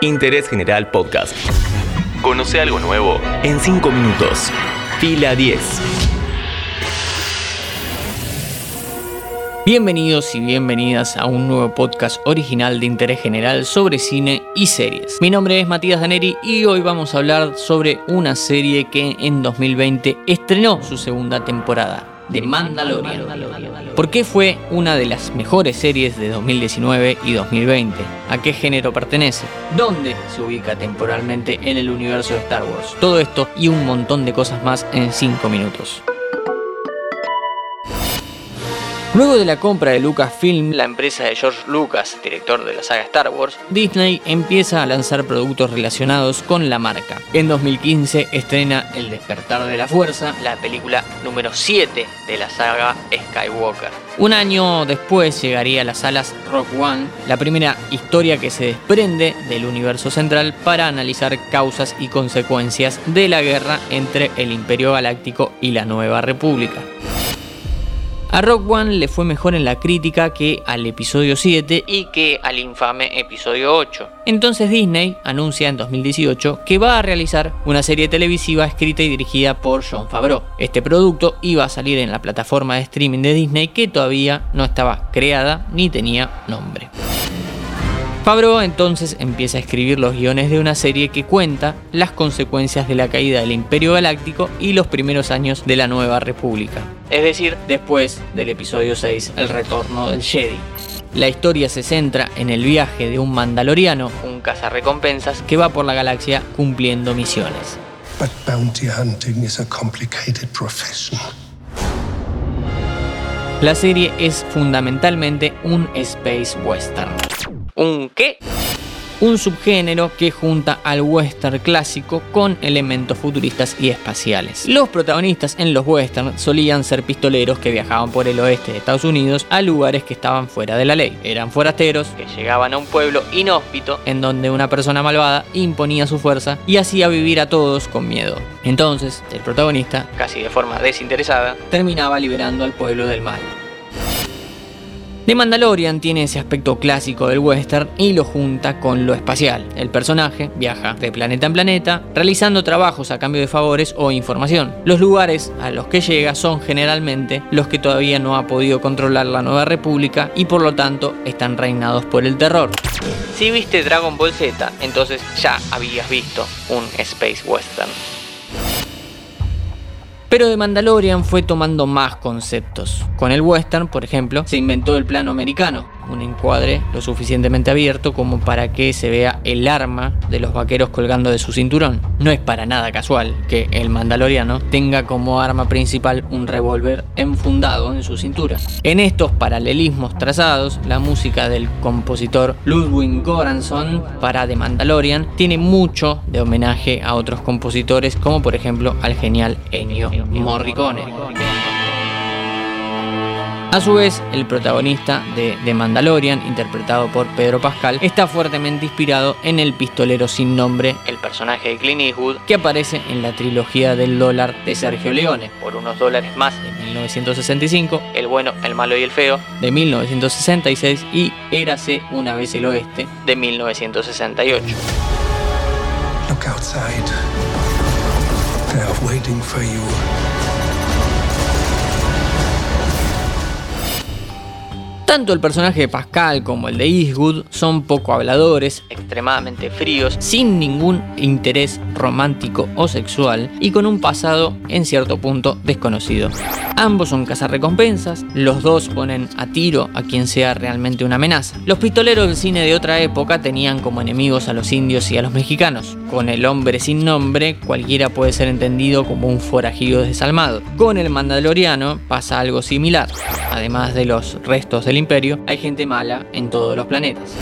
Interés General Podcast. Conoce algo nuevo en 5 minutos. Fila 10. Bienvenidos y bienvenidas a un nuevo podcast original de interés general sobre cine y series. Mi nombre es Matías Daneri y hoy vamos a hablar sobre una serie que en 2020 estrenó su segunda temporada, The Mandalorian. ¿Por qué fue una de las mejores series de 2019 y 2020? ¿A qué género pertenece? ¿Dónde se ubica temporalmente en el universo de Star Wars? Todo esto y un montón de cosas más en 5 minutos. Luego de la compra de Lucasfilm, la empresa de George Lucas, director de la saga Star Wars, Disney empieza a lanzar productos relacionados con la marca. En 2015 estrena El despertar de la fuerza, la película número 7 de la saga Skywalker. Un año después llegaría a las salas Rock One, la primera historia que se desprende del universo central para analizar causas y consecuencias de la guerra entre el Imperio Galáctico y la Nueva República. A Rock One le fue mejor en la crítica que al episodio 7 y que al infame episodio 8. Entonces Disney anuncia en 2018 que va a realizar una serie televisiva escrita y dirigida por John Favreau. Este producto iba a salir en la plataforma de streaming de Disney que todavía no estaba creada ni tenía nombre. Favreau entonces empieza a escribir los guiones de una serie que cuenta las consecuencias de la caída del Imperio Galáctico y los primeros años de la Nueva República, es decir, después del episodio 6, El Retorno del Jedi. La historia se centra en el viaje de un mandaloriano, un cazarrecompensas, que va por la galaxia cumpliendo misiones. But bounty hunting is a complicated profession. La serie es fundamentalmente un space western. ¿Un qué? Un subgénero que junta al western clásico con elementos futuristas y espaciales. Los protagonistas en los westerns solían ser pistoleros que viajaban por el oeste de Estados Unidos a lugares que estaban fuera de la ley. Eran forasteros que llegaban a un pueblo inhóspito en donde una persona malvada imponía su fuerza y hacía vivir a todos con miedo. Entonces, el protagonista, casi de forma desinteresada, terminaba liberando al pueblo del mal. The Mandalorian tiene ese aspecto clásico del western y lo junta con lo espacial. El personaje viaja de planeta en planeta, realizando trabajos a cambio de favores o información. Los lugares a los que llega son generalmente los que todavía no ha podido controlar la Nueva República y por lo tanto están reinados por el terror. Si viste Dragon Ball Z, entonces ya habías visto un Space Western. Pero de Mandalorian fue tomando más conceptos. Con el western, por ejemplo, se inventó el plano americano, un encuadre lo suficientemente abierto como para que se vea el arma de los vaqueros colgando de su cinturón. No es para nada casual que el mandaloriano tenga como arma principal un revólver enfundado en su cintura. En estos paralelismos trazados, la música del compositor Ludwig Göransson para The Mandalorian tiene mucho de homenaje a otros compositores como por ejemplo al genial Ennio Morricone. A su vez, el protagonista de The Mandalorian, interpretado por Pedro Pascal, está fuertemente inspirado en el pistolero sin nombre, el personaje de Clint Eastwood, que aparece en la trilogía del dólar de Sergio Leone, por unos dólares más de 1965, El bueno, el malo y el feo, de 1966 y Érase una vez el oeste, de 1968. Look outside. They are waiting for you. Tanto el personaje de Pascal como el de Eastwood son poco habladores, extremadamente fríos, sin ningún interés romántico o sexual y con un pasado en cierto punto desconocido. Ambos son cazarrecompensas, los dos ponen a tiro a quien sea realmente una amenaza. Los pistoleros del cine de otra época tenían como enemigos a los indios y a los mexicanos. Con el hombre sin nombre, cualquiera puede ser entendido como un forajido desalmado. Con el mandaloriano pasa algo similar. Además de los restos del imperio, hay gente mala en todos los planetas.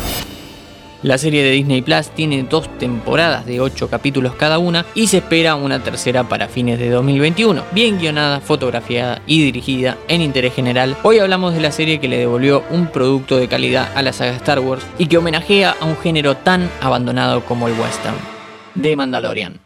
La serie de Disney Plus tiene dos temporadas de 8 capítulos cada una y se espera una tercera para fines de 2021. Bien guionada, fotografiada y dirigida en interés general, hoy hablamos de la serie que le devolvió un producto de calidad a la saga Star Wars y que homenajea a un género tan abandonado como el western, de Mandalorian.